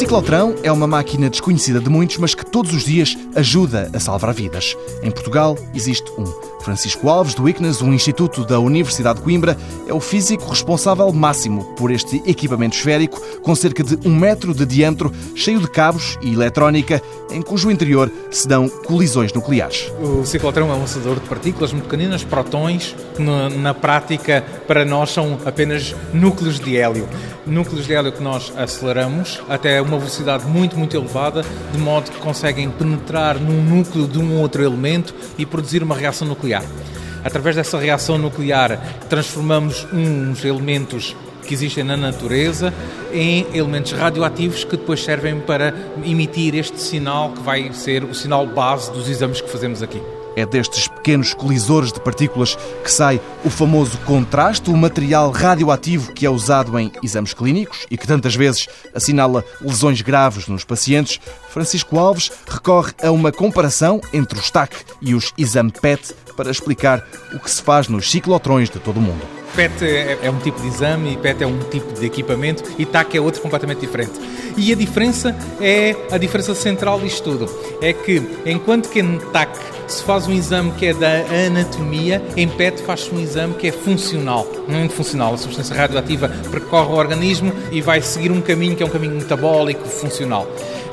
ciclotrão é uma máquina desconhecida de muitos, mas que todos os dias ajuda a salvar vidas. Em Portugal existe um. Francisco Alves, do ICNAS, um instituto da Universidade de Coimbra, é o físico responsável máximo por este equipamento esférico com cerca de um metro de diâmetro, cheio de cabos e eletrónica, em cujo interior se dão colisões nucleares. O ciclotrão é um lançador de partículas muito pequeninas, protões, que na prática para nós são apenas núcleos de hélio. Núcleos de hélio que nós aceleramos até uma velocidade muito, muito elevada, de modo que conseguem penetrar num núcleo de um outro elemento e produzir uma reação nuclear. Através dessa reação nuclear, transformamos uns elementos que existem na natureza em elementos radioativos que depois servem para emitir este sinal que vai ser o sinal base dos exames que fazemos aqui. É destes pequenos colisores de partículas que sai o famoso contraste, o material radioativo que é usado em exames clínicos e que tantas vezes assinala lesões graves nos pacientes. Francisco Alves recorre a uma comparação entre o STAC e os exame PET para explicar o que se faz nos ciclotrões de todo o mundo. PET é, é um tipo de exame PET é um tipo de equipamento e TAC é outro completamente diferente. E a diferença é a diferença central disto tudo. É que enquanto que em TAC se faz um exame que é da anatomia, em PET faz-se um exame que é funcional. Muito funcional. A substância radioativa percorre o organismo e vai seguir um caminho que é um caminho metabólico funcional.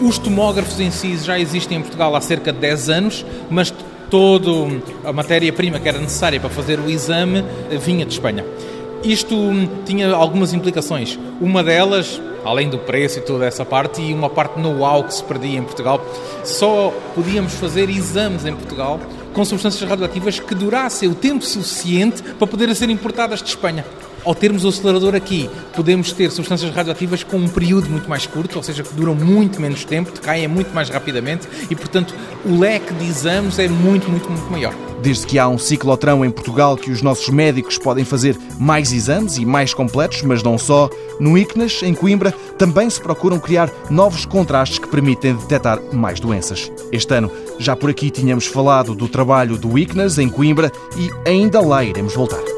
Os tomógrafos em si já existem em Portugal há cerca de 10 anos, mas toda a matéria-prima que era necessária para fazer o exame vinha de Espanha. Isto tinha algumas implicações. Uma delas, além do preço e toda essa parte, e uma parte know-how que se perdia em Portugal, só podíamos fazer exames em Portugal com substâncias radioativas que durassem o tempo suficiente para poderem ser importadas de Espanha ao termos o acelerador aqui, podemos ter substâncias radioativas com um período muito mais curto, ou seja, que duram muito menos tempo, decaem muito mais rapidamente e, portanto, o leque de exames é muito, muito, muito maior. Desde que há um ciclotrão em Portugal que os nossos médicos podem fazer mais exames e mais completos, mas não só, no ICNAS, em Coimbra, também se procuram criar novos contrastes que permitem detectar mais doenças. Este ano, já por aqui tínhamos falado do trabalho do ICNAS em Coimbra e ainda lá iremos voltar.